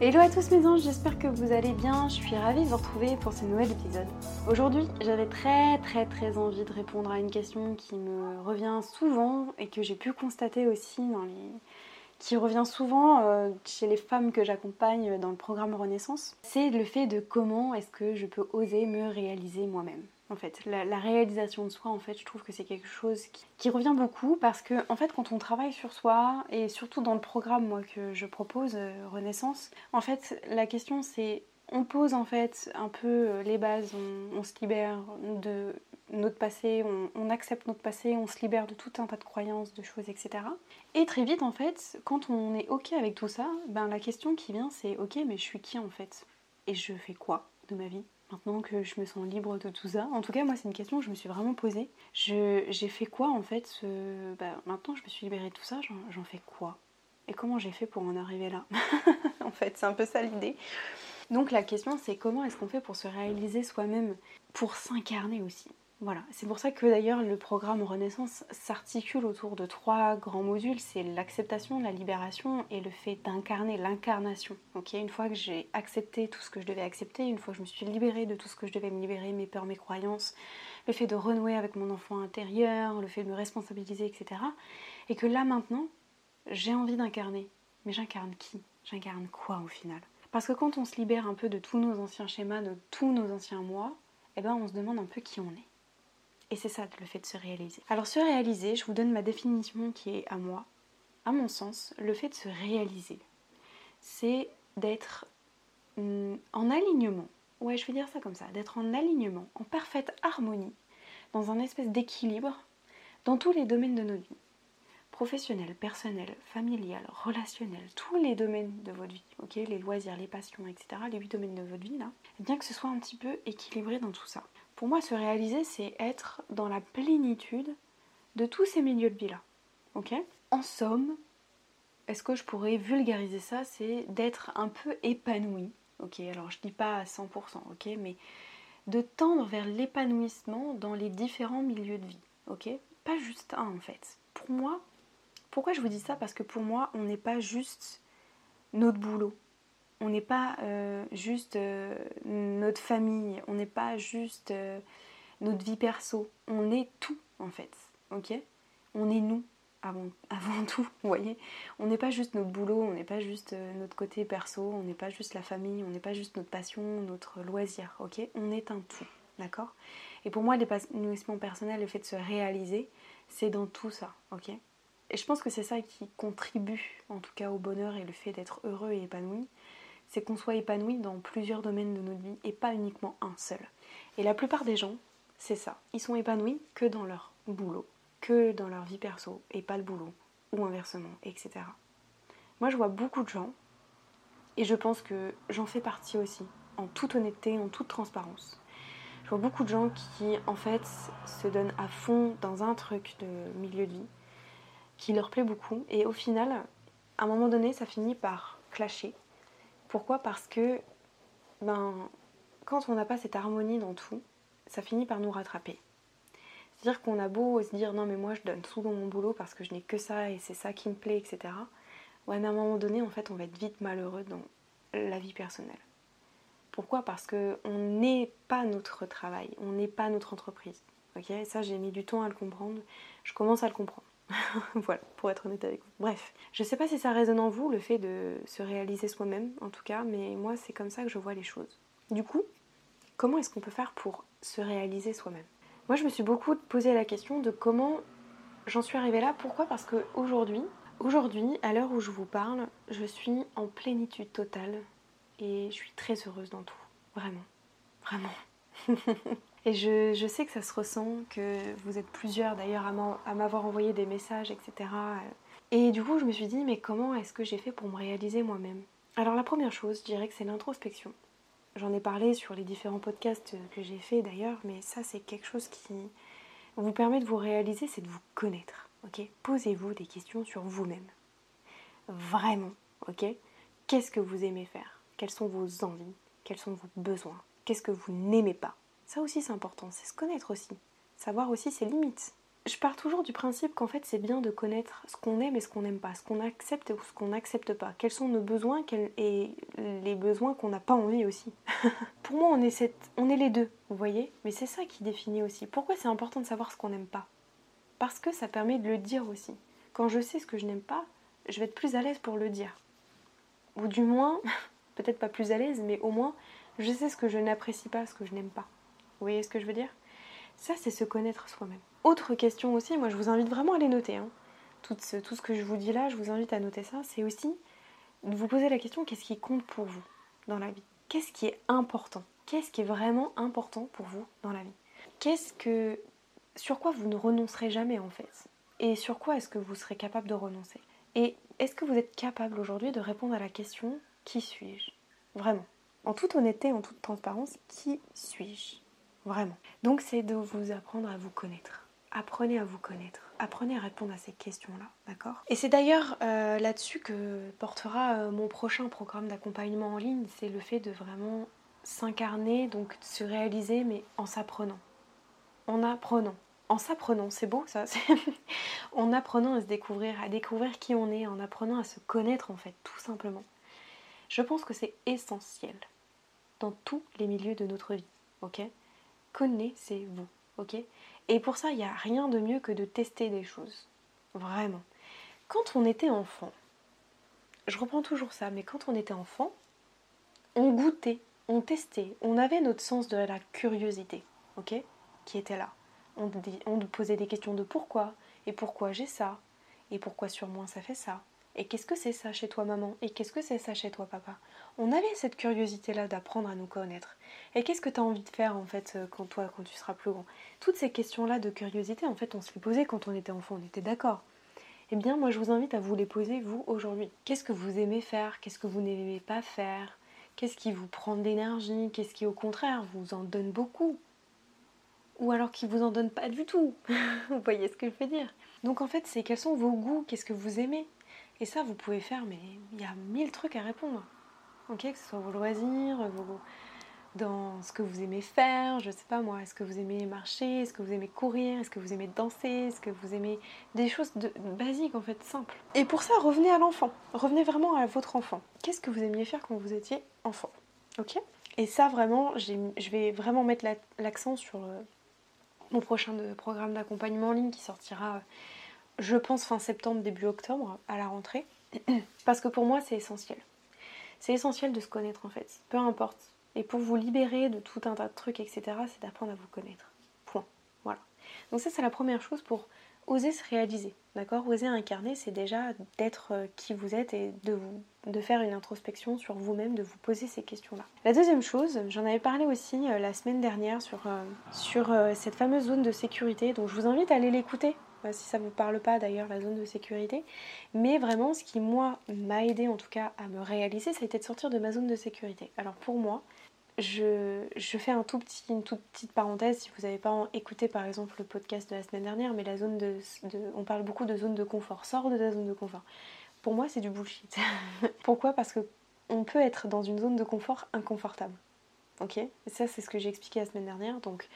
Hello à tous mes anges, j'espère que vous allez bien. Je suis ravie de vous retrouver pour ce nouvel épisode. Aujourd'hui, j'avais très très très envie de répondre à une question qui me revient souvent et que j'ai pu constater aussi dans les qui revient souvent euh, chez les femmes que j'accompagne dans le programme Renaissance, c'est le fait de comment est-ce que je peux oser me réaliser moi-même en fait. La, réalisation de soi, en fait, je trouve que c'est quelque chose qui, revient beaucoup parce que, en fait, quand on travaille sur soi, et surtout dans le programme, moi, que je propose, euh, Renaissance, en fait, la question c'est on pose en fait un peu euh, les bases, on, se libère de notre passé, on, accepte notre passé, on se libère de tout un tas de croyances, de choses, etc. Et très vite en fait, quand on est ok avec tout ça, ben la question qui vient c'est ok mais je suis qui en fait? Et je fais quoi de ma vie? Maintenant que je me sens libre de tout ça En tout cas, moi, c'est une question que je me suis vraiment posée. J'ai fait quoi en fait bah, Maintenant, je me suis libérée de tout ça, j'en fais quoi? Et comment j'ai fait pour en arriver là En fait, c'est un peu ça l'idée. Donc la question, c'est comment est-ce qu'on fait pour se réaliser soi-même, pour s'incarner aussi voilà, c'est pour ça que d'ailleurs le programme Renaissance s'articule autour de trois grands modules, c'est l'acceptation, la libération et le fait d'incarner l'incarnation. une fois que j'ai accepté tout ce que je devais accepter, une fois que je me suis libérée de tout ce que je devais me libérer, mes peurs, mes croyances, le fait de renouer avec mon enfant intérieur, le fait de me responsabiliser, etc. Et que là maintenant, j'ai envie d'incarner. Mais j'incarne qui? J'incarne quoi au final? Parce que quand on se libère un peu de tous nos anciens schémas, de tous nos anciens moi, eh ben on se demande un peu qui on est. Et c'est ça le fait de se réaliser. Alors se réaliser, je vous donne ma définition qui est à moi. À mon sens, le fait de se réaliser, c'est d'être mm, en alignement. Ouais, je vais dire ça comme ça, d'être en alignement, en parfaite harmonie, dans un espèce d'équilibre dans tous les domaines de notre vie. Professionnel, personnel, familial, relationnel, tous les domaines de votre vie, ok? Les loisirs, les passions, etc. Les huit domaines de votre vie là. Bien que ce soit un petit peu équilibré dans tout ça. Pour moi, se réaliser, c'est être dans la plénitude de tous ces milieux de vie-là. En somme, est-ce que je pourrais vulgariser ça? C'est d'être un peu épanoui. Ok, alors je dis pas à 100%, ok, mais de tendre vers l'épanouissement dans les différents milieux de vie. Pas juste un en fait. Pour moi, pourquoi je vous dis ça? Parce que pour moi, on n'est pas juste notre boulot on n'est pas euh, juste euh, notre famille, on n'est pas juste euh, notre vie perso, on est tout en fait, On est nous avant, tout, voyez? On n'est pas juste notre boulot, on n'est pas juste notre côté perso, on n'est pas juste la famille, on n'est pas juste notre passion, notre loisir, On est un tout, d'accord? Et pour moi, l'épanouissement personnel, le fait de se réaliser, c'est dans tout ça, ok? Et je pense que c'est ça qui contribue en tout cas au bonheur et le fait d'être heureux et épanoui, c'est qu'on soit épanoui dans plusieurs domaines de notre vie et pas uniquement un seul. Et la plupart des gens, c'est ça. Ils sont épanouis que dans leur boulot, que dans leur vie perso et pas le boulot, ou inversement, etc. Moi, je vois beaucoup de gens, et je pense que j'en fais partie aussi, en toute honnêteté, en toute transparence. Je vois beaucoup de gens qui, en fait, se donnent à fond dans un truc de milieu de vie qui leur plaît beaucoup, et au final, à un moment donné, ça finit par clasher pourquoi? Parce que ben, quand on n'a pas cette harmonie dans tout, ça finit par nous rattraper. C'est-à-dire qu'on a beau se dire non mais moi je donne tout dans mon boulot parce que je n'ai que ça et c'est ça qui me plaît, etc. Ouais, à un moment donné, en fait, on va être vite malheureux dans la vie personnelle. Pourquoi? Parce que on n'est pas notre travail, on n'est pas notre entreprise. Ça j'ai mis du temps à le comprendre. Je commence à le comprendre. voilà, pour être honnête avec vous. Bref, je sais pas si ça résonne en vous le fait de se réaliser soi-même, en tout cas, mais moi c'est comme ça que je vois les choses. Du coup, comment est-ce qu'on peut faire pour se réaliser soi-même? Moi je me suis beaucoup posé la question de comment j'en suis arrivée là. Pourquoi? Parce que aujourd'hui, aujourd'hui, à l'heure où je vous parle, je suis en plénitude totale et je suis très heureuse dans tout. Vraiment. Vraiment. Et je, sais que ça se ressent, que vous êtes plusieurs d'ailleurs à m'avoir envoyé des messages, etc. Et du coup, je me suis dit, mais comment est-ce que j'ai fait pour me réaliser moi-même? Alors, la première chose, je dirais que c'est l'introspection. J'en ai parlé sur les différents podcasts que j'ai fait d'ailleurs, mais ça, c'est quelque chose qui vous permet de vous réaliser, c'est de vous connaître. Ok? Posez-vous des questions sur vous-même. Vraiment, ok? Qu'est-ce que vous aimez faire? Quelles sont vos envies? Quels sont vos besoins? Qu'est-ce que vous n'aimez pas? Ça aussi, c'est important, c'est se connaître aussi. Savoir aussi ses limites je pars toujours du principe qu'en fait c'est bien de connaître ce qu'on aime et ce qu'on n'aime pas, ce qu'on accepte ou ce qu'on n'accepte pas, quels sont nos besoins et les besoins qu'on n'a pas envie aussi. Pour moi on est, on est les deux, vous voyez? Mais c'est ça qui définit aussi. Pourquoi c'est important de savoir ce qu'on n'aime pas? Parce que ça permet de le dire aussi. Quand je sais ce que je n'aime pas, je vais être plus à l'aise pour le dire. Ou du moins, peut-être pas plus à l'aise, mais au moins je sais ce que je n'apprécie pas, ce que je n'aime pas. Vous voyez ce que je veux dire? Ça c'est se connaître soi-même. Autre question aussi, moi je vous invite vraiment à les noter. Hein. Tout, ce, tout ce que je vous dis là, je vous invite à noter ça. C'est aussi de vous poser la question qu'est-ce qui compte pour vous dans la vie? Qu'est-ce qui est important? Qu'est-ce qui est vraiment important pour vous dans la vie? Qu'est-ce que. Sur quoi vous ne renoncerez jamais en fait? Et sur quoi est-ce que vous serez capable de renoncer? Et est-ce que vous êtes capable aujourd'hui de répondre à la question qui suis-je? Vraiment. En toute honnêteté, en toute transparence, qui suis-je? Vraiment. Donc c'est de vous apprendre à vous connaître apprenez à vous connaître, apprenez à répondre à ces questions-là, d'accord? Et c'est d'ailleurs euh, là-dessus que portera euh, mon prochain programme d'accompagnement en ligne, c'est le fait de vraiment s'incarner, donc de se réaliser, mais en s'apprenant. En apprenant. En s'apprenant, c'est beau ça En apprenant à se découvrir, à découvrir qui on est, en apprenant à se connaître en fait, tout simplement. Je pense que c'est essentiel dans tous les milieux de notre vie, ok? Connaissez-vous, ok? Et pour ça, il n'y a rien de mieux que de tester des choses. Vraiment. Quand on était enfant, je reprends toujours ça, mais quand on était enfant, on goûtait, on testait, on avait notre sens de la curiosité, ok? Qui était là. On, on posait des questions de pourquoi, et pourquoi j'ai ça, et pourquoi sur moi ça fait ça, et qu'est-ce que c'est ça chez toi maman? Et qu'est-ce que c'est ça chez toi papa? On avait cette curiosité-là d'apprendre à nous connaître. Et qu'est-ce que tu as envie de faire en fait euh, quand toi, quand tu seras plus grand? Toutes ces questions-là de curiosité, en fait, on se les posait quand on était enfant, on était d'accord. Eh bien, moi, je vous invite à vous les poser, vous, aujourd'hui. Qu'est-ce que vous aimez faire? Qu'est-ce que vous n'aimez pas faire? Qu'est-ce qui vous prend de l'énergie? Qu'est-ce qui, au contraire, vous en donne beaucoup? Ou alors qui vous en donne pas du tout? Vous voyez ce que je veux dire? Donc, en fait, c'est quels sont vos goûts? Qu'est-ce que vous aimez? Et ça, vous pouvez faire, mais il y a mille trucs à répondre. Ok, que ce soit vos loisirs, dans ce que vous aimez faire, je sais pas moi, est-ce que vous aimez marcher, est-ce que vous aimez courir, est-ce que vous aimez danser, est-ce que vous aimez des choses de, basiques en fait, simples. Et pour ça, revenez à l'enfant, revenez vraiment à votre enfant. Qu'est-ce que vous aimiez faire quand vous étiez enfant? Ok? Et ça vraiment, je vais vraiment mettre l'accent sur euh, mon prochain programme d'accompagnement en ligne qui sortira je pense fin septembre, début octobre, à la rentrée. Parce que pour moi, c'est essentiel. C'est essentiel de se connaître en fait, peu importe. Et pour vous libérer de tout un tas de trucs, etc., c'est d'apprendre à vous connaître. Point. Voilà. Donc ça, c'est la première chose pour oser se réaliser. D'accord? Oser incarner, c'est déjà d'être euh, qui vous êtes et de, de faire une introspection sur vous-même, de vous poser ces questions-là. La deuxième chose, j'en avais parlé aussi euh, la semaine dernière sur, euh, sur cette fameuse zone de sécurité, donc je vous invite à aller l'écouter si ça vous parle pas d'ailleurs la zone de sécurité. Mais vraiment, ce qui moi m'a aidé en tout cas à me réaliser, ça a été de sortir de ma zone de sécurité. Alors pour moi, je, fais un tout petit, une toute petite parenthèse si vous n'avez pas écouté par exemple le podcast de la semaine dernière, mais la zone de, on parle beaucoup de zone de confort. Sors de ta zone de confort. Pour moi, c'est du bullshit. Pourquoi? Parce que on peut être dans une zone de confort inconfortable. Ok? Ça, c'est ce que j'ai expliqué la semaine dernière. Donc,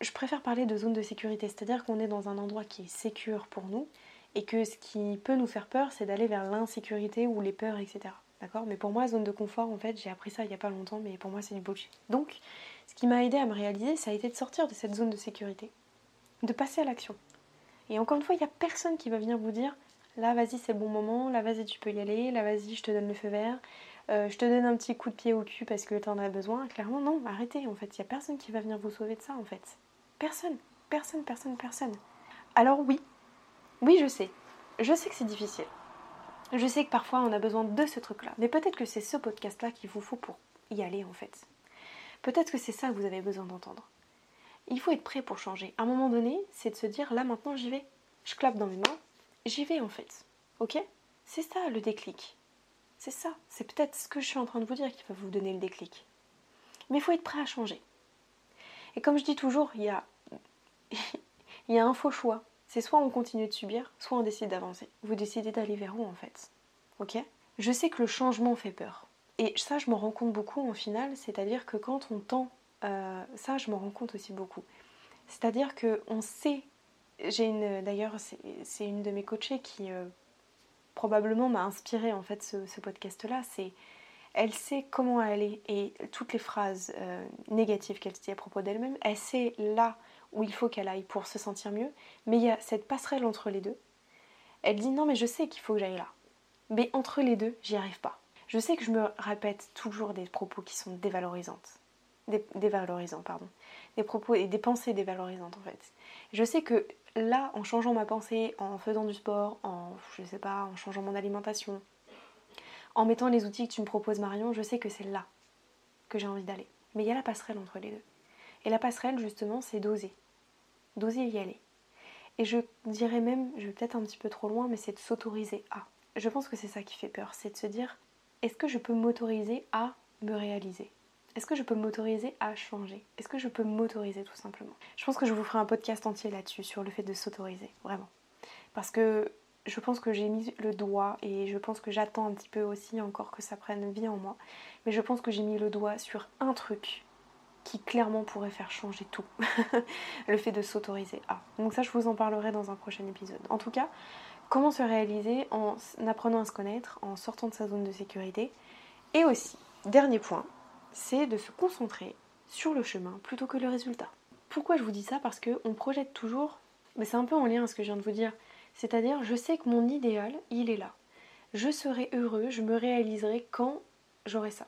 je préfère parler de zone de sécurité, c'est-à-dire qu'on est dans un endroit qui est sécure pour nous et que ce qui peut nous faire peur, c'est d'aller vers l'insécurité ou les peurs, etc. D'accord? Mais pour moi, zone de confort, en fait, j'ai appris ça il n'y a pas longtemps, mais pour moi, c'est du bullshit. Donc, ce qui m'a aidé à me réaliser, ça a été de sortir de cette zone de sécurité, de passer à l'action. Et encore une fois, il n'y a personne qui va venir vous dire là, vas-y, c'est le bon moment, là, vas-y, tu peux y aller, là, vas-y, je te donne le feu vert, euh, je te donne un petit coup de pied au cul parce que tu en as besoin. Clairement, non, arrêtez, en fait, il n'y a personne qui va venir vous sauver de ça, en fait. Personne, personne, personne, personne. Alors oui, oui je sais, je sais que c'est difficile. Je sais que parfois on a besoin de ce truc-là, mais peut-être que c'est ce podcast-là qu'il vous faut pour y aller en fait. Peut-être que c'est ça que vous avez besoin d'entendre. Il faut être prêt pour changer. À un moment donné, c'est de se dire là maintenant j'y vais. Je clappe dans mes mains, j'y vais en fait. Ok? C'est ça le déclic. C'est ça. C'est peut-être ce que je suis en train de vous dire qui va vous donner le déclic. Mais il faut être prêt à changer. Et comme je dis toujours, il y a, un faux choix. C'est soit on continue de subir, soit on décide d'avancer. Vous décidez d'aller vers où en fait? Ok? Je sais que le changement fait peur. Et ça, je m'en rends compte beaucoup en final, c'est-à-dire que quand on tend, euh, ça, je m'en rends compte aussi beaucoup. C'est-à-dire que on sait, j'ai une, d'ailleurs, c'est une de mes coachées qui euh, probablement m'a inspiré en fait ce, podcast-là. C'est, elle sait comment aller et toutes les phrases euh, négatives qu'elle dit à propos d'elle-même, elle sait là où il faut qu'elle aille pour se sentir mieux, mais il y a cette passerelle entre les deux. Elle dit non mais je sais qu'il faut que j'aille là, mais entre les deux, j'y arrive pas. Je sais que je me répète toujours des propos qui sont dévalorisantes. dévalorisants, pardon. Des propos et des pensées dévalorisantes en fait. Je sais que là, en changeant ma pensée, en faisant du sport, en, je sais pas, en changeant mon alimentation, en mettant les outils que tu me proposes Marion, je sais que c'est là que j'ai envie d'aller. Mais il y a la passerelle entre les deux. Et la passerelle, justement, c'est d'oser. D'oser y aller. Et je dirais même, je vais peut-être un petit peu trop loin, mais c'est de s'autoriser à. Je pense que c'est ça qui fait peur, c'est de se dire, est-ce que je peux m'autoriser à me réaliser? Est-ce que je peux m'autoriser à changer? Est-ce que je peux m'autoriser tout simplement? Je pense que je vous ferai un podcast entier là-dessus, sur le fait de s'autoriser, vraiment. Parce que je pense que j'ai mis le doigt et je pense que j'attends un petit peu aussi encore que ça prenne vie en moi. Mais je pense que j'ai mis le doigt sur un truc qui clairement pourrait faire changer tout. le fait de s'autoriser à. Donc ça je vous en parlerai dans un prochain épisode. En tout cas, Comment se réaliser en apprenant à se connaître, en sortant de sa zone de sécurité. Et aussi, dernier point, c'est de se concentrer sur le chemin plutôt que le résultat. Pourquoi je vous dis ça? Parce qu'on projette toujours, mais c'est un peu en lien à ce que je viens de vous dire, c'est-à-dire je sais que mon idéal, il est là. Je serai heureux, je me réaliserai quand j'aurai ça.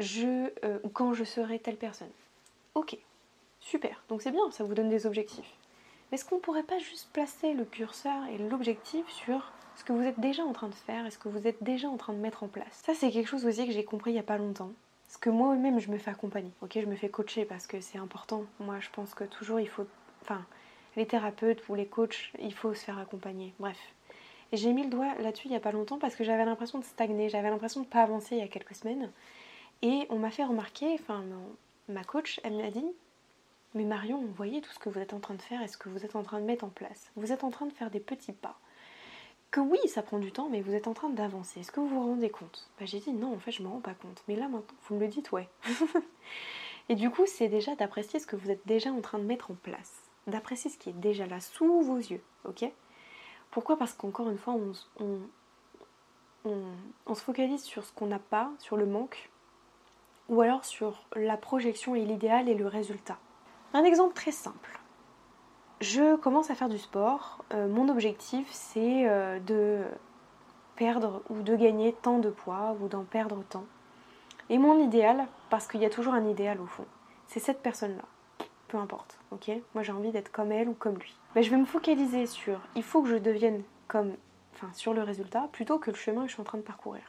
Je, euh, quand je serai telle personne. Ok, super, donc c'est bien, ça vous donne des objectifs. Est-ce qu'on ne pourrait pas juste placer le curseur et l'objectif sur ce que vous êtes déjà en train de faire et ce que vous êtes déjà en train de mettre en place? Ça, c'est quelque chose aussi que j'ai compris il n'y a pas longtemps. Parce que moi-même, je me fais accompagner. Ok, je me fais coacher parce que c'est important. Moi, je pense que toujours, il faut. Enfin, les thérapeutes ou les coachs, il faut se faire accompagner. Bref. J'ai mis le doigt là-dessus il n'y a pas longtemps parce que j'avais l'impression de stagner, j'avais l'impression de ne pas avancer il y a quelques semaines. Et on m'a fait remarquer, enfin, ma coach, elle m'a dit mais Marion, voyez tout ce que vous êtes en train de faire et ce que vous êtes en train de mettre en place. Vous êtes en train de faire des petits pas. Que oui, ça prend du temps, mais vous êtes en train d'avancer. Est-ce que vous vous rendez compte? Bah, J'ai dit non, en fait, je me rends pas compte. Mais là, maintenant, vous me le dites, ouais. et du coup, c'est déjà d'apprécier ce que vous êtes déjà en train de mettre en place. D'apprécier ce qui est déjà là, sous vos yeux, ok? Pourquoi? Parce qu'encore une fois, on, se focalise sur ce qu'on n'a pas, sur le manque, ou alors sur la projection et l'idéal et le résultat. Un exemple très simple. Je commence à faire du sport. Euh, mon objectif, c'est euh, de perdre ou de gagner tant de poids ou d'en perdre tant. Et mon idéal, parce qu'il y a toujours un idéal au fond, c'est cette personne-là. Importe, ok? Moi j'ai envie d'être comme elle ou comme lui. Mais je vais me focaliser sur il faut que je devienne comme. Enfin, sur le résultat plutôt que le chemin que je suis en train de parcourir.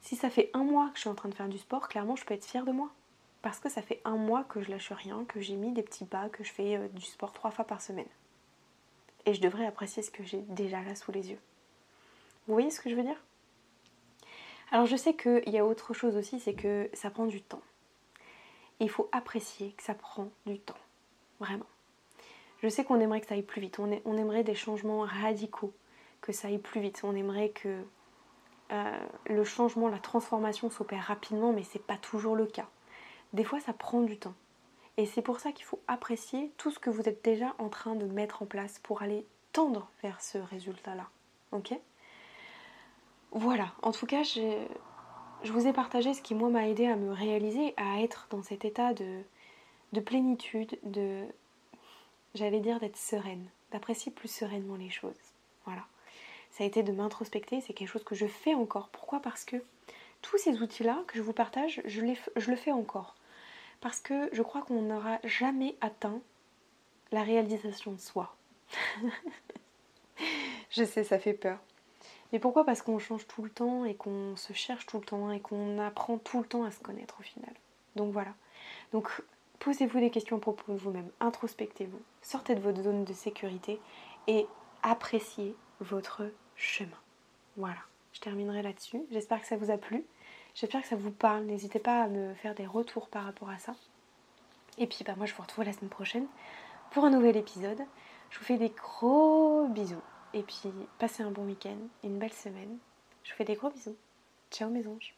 Si ça fait un mois que je suis en train de faire du sport, clairement je peux être fière de moi parce que ça fait un mois que je lâche rien, que j'ai mis des petits pas, que je fais euh, du sport trois fois par semaine. Et je devrais apprécier ce que j'ai déjà là sous les yeux. Vous voyez ce que je veux dire? Alors je sais qu'il y a autre chose aussi, c'est que ça prend du temps. Il faut apprécier que ça prend du temps. Vraiment. Je sais qu'on aimerait que ça aille plus vite. On, aimerait des changements radicaux, que ça aille plus vite. On aimerait que euh, le changement, la transformation s'opère rapidement, mais c'est pas toujours le cas. Des fois, ça prend du temps. Et c'est pour ça qu'il faut apprécier tout ce que vous êtes déjà en train de mettre en place pour aller tendre vers ce résultat-là. Ok? Voilà, en tout cas, je vous ai partagé ce qui, moi, m'a aidé à me réaliser, à être dans cet état de, de plénitude, de. J'allais dire d'être sereine, d'apprécier plus sereinement les choses. Voilà. Ça a été de m'introspecter, c'est quelque chose que je fais encore. Pourquoi? Parce que tous ces outils-là que je vous partage, je, les, je le fais encore parce que je crois qu'on n'aura jamais atteint la réalisation de soi. je sais, ça fait peur. Mais pourquoi? Parce qu'on change tout le temps et qu'on se cherche tout le temps et qu'on apprend tout le temps à se connaître au final. Donc voilà. Donc posez-vous des questions à propos de vous-même, introspectez-vous, sortez de votre zone de sécurité et appréciez votre chemin. Voilà, je terminerai là-dessus. J'espère que ça vous a plu. J'espère que ça vous parle. N'hésitez pas à me faire des retours par rapport à ça. Et puis bah, moi je vous retrouve la semaine prochaine pour un nouvel épisode. Je vous fais des gros bisous. Et puis, passez un bon week-end, une belle semaine. Je vous fais des gros bisous. Ciao mes anges.